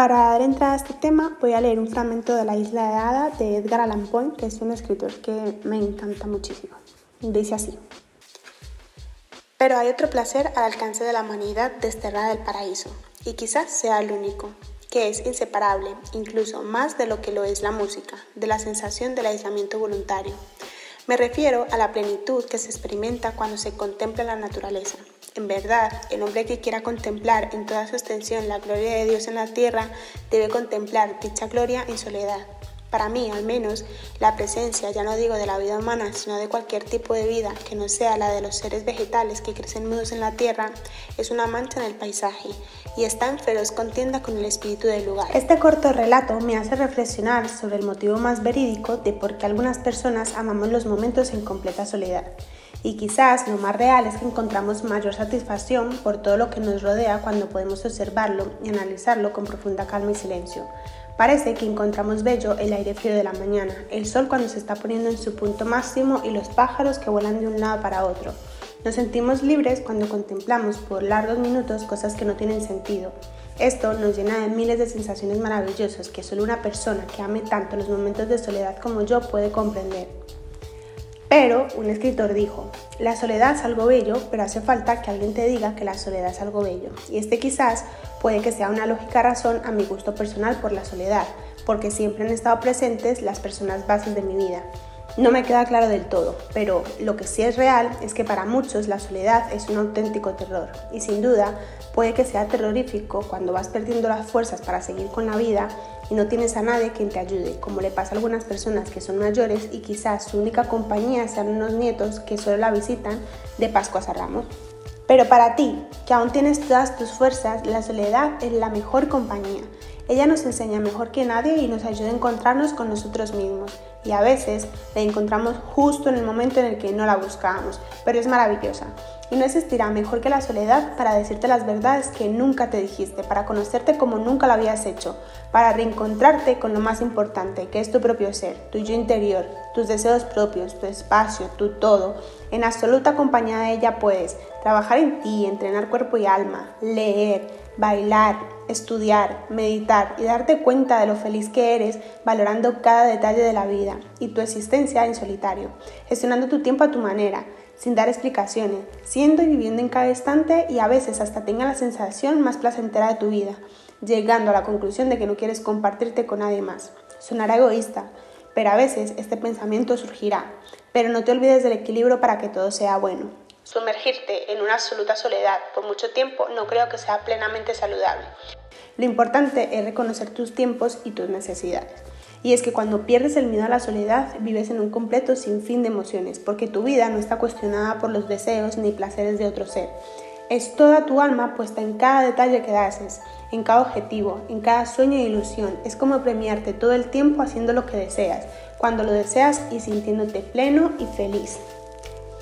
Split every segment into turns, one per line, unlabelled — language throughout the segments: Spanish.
Para dar entrada a este tema voy a leer un fragmento de La isla de Hada de Edgar Allan Poe, que es un escritor que me encanta muchísimo. Dice así. Pero hay otro placer al alcance de la humanidad desterrada del paraíso, y quizás sea el único, que es inseparable, incluso más de lo que lo es la música, de la sensación del aislamiento voluntario. Me refiero a la plenitud que se experimenta cuando se contempla la naturaleza. En verdad, el hombre que quiera contemplar en toda su extensión la gloria de Dios en la tierra debe contemplar dicha gloria en soledad, para mí, al menos, la presencia, ya no digo de la vida humana, sino de cualquier tipo de vida que no sea la de los seres vegetales que crecen mudos en la tierra, es una mancha en el paisaje y está en feroz contienda con el espíritu del lugar. Este corto relato me hace reflexionar sobre el motivo más verídico de por qué algunas personas amamos los momentos en completa soledad. Y quizás lo más real es que encontramos mayor satisfacción por todo lo que nos rodea cuando podemos observarlo y analizarlo con profunda calma y silencio. Parece que encontramos bello el aire frío de la mañana, el sol cuando se está poniendo en su punto máximo y los pájaros que vuelan de un lado para otro. Nos sentimos libres cuando contemplamos por largos minutos cosas que no tienen sentido. Esto nos llena de miles de sensaciones maravillosas que solo una persona que ame tanto los momentos de soledad como yo puede comprender. Pero un escritor dijo, la soledad es algo bello, pero hace falta que alguien te diga que la soledad es algo bello. Y este quizás puede que sea una lógica razón a mi gusto personal por la soledad, porque siempre han estado presentes las personas bases de mi vida. No me queda claro del todo, pero lo que sí es real es que para muchos la soledad es un auténtico terror y sin duda puede que sea terrorífico cuando vas perdiendo las fuerzas para seguir con la vida y no tienes a nadie quien te ayude, como le pasa a algunas personas que son mayores y quizás su única compañía sean unos nietos que solo la visitan de Pascua a Ramos. Pero para ti, que aún tienes todas tus fuerzas, la soledad es la mejor compañía. Ella nos enseña mejor que nadie y nos ayuda a encontrarnos con nosotros mismos y a veces la encontramos justo en el momento en el que no la buscábamos, pero es maravillosa. Y no existirá mejor que la soledad para decirte las verdades que nunca te dijiste, para conocerte como nunca lo habías hecho, para reencontrarte con lo más importante, que es tu propio ser, tu yo interior, tus deseos propios, tu espacio, tu todo. En absoluta compañía de ella puedes trabajar en ti, entrenar cuerpo y alma, leer, bailar, estudiar, meditar y darte cuenta de lo feliz que eres valorando cada detalle de la vida y tu existencia en solitario, gestionando tu tiempo a tu manera, sin dar explicaciones, siendo y viviendo en cada instante y a veces hasta tenga la sensación más placentera de tu vida, llegando a la conclusión de que no quieres compartirte con nadie más. Sonará egoísta, pero a veces este pensamiento surgirá, pero no te olvides del equilibrio para que todo sea bueno. Sumergirte en una absoluta soledad por mucho tiempo no creo que sea plenamente saludable. Lo importante es reconocer tus tiempos y tus necesidades. Y es que cuando pierdes el miedo a la soledad, vives en un completo sinfín de emociones, porque tu vida no está cuestionada por los deseos ni placeres de otro ser. Es toda tu alma puesta en cada detalle que haces, en cada objetivo, en cada sueño e ilusión. Es como premiarte todo el tiempo haciendo lo que deseas, cuando lo deseas y sintiéndote pleno y feliz.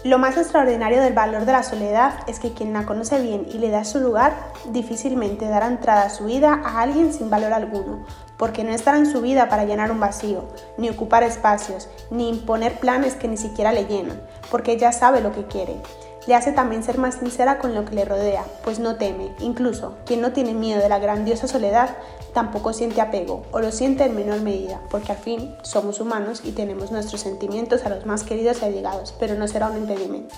Lo más extraordinario del valor de la soledad es que quien la conoce bien y le da su lugar, difícilmente dará entrada a su vida a alguien sin valor alguno, porque no estará en su vida para llenar un vacío, ni ocupar espacios, ni imponer planes que ni siquiera le llenan, porque ella sabe lo que quiere. Le hace también ser más sincera con lo que le rodea, pues no teme. Incluso quien no tiene miedo de la grandiosa soledad tampoco siente apego o lo siente en menor medida, porque al fin somos humanos y tenemos nuestros sentimientos a los más queridos y allegados, pero no será un impedimento.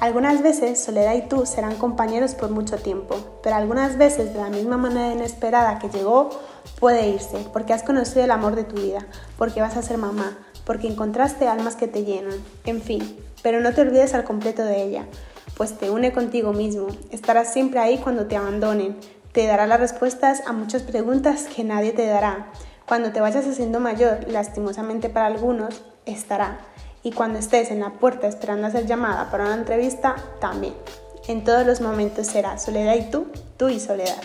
Algunas veces Soledad y tú serán compañeros por mucho tiempo, pero algunas veces de la misma manera inesperada que llegó, puede irse, porque has conocido el amor de tu vida, porque vas a ser mamá, porque encontraste almas que te llenan, en fin, pero no te olvides al completo de ella, pues te une contigo mismo, estarás siempre ahí cuando te abandonen, te dará las respuestas a muchas preguntas que nadie te dará. Cuando te vayas haciendo mayor, lastimosamente para algunos, estará. Y cuando estés en la puerta esperando a ser llamada para una entrevista, también. En todos los momentos será Soledad y tú, tú y Soledad.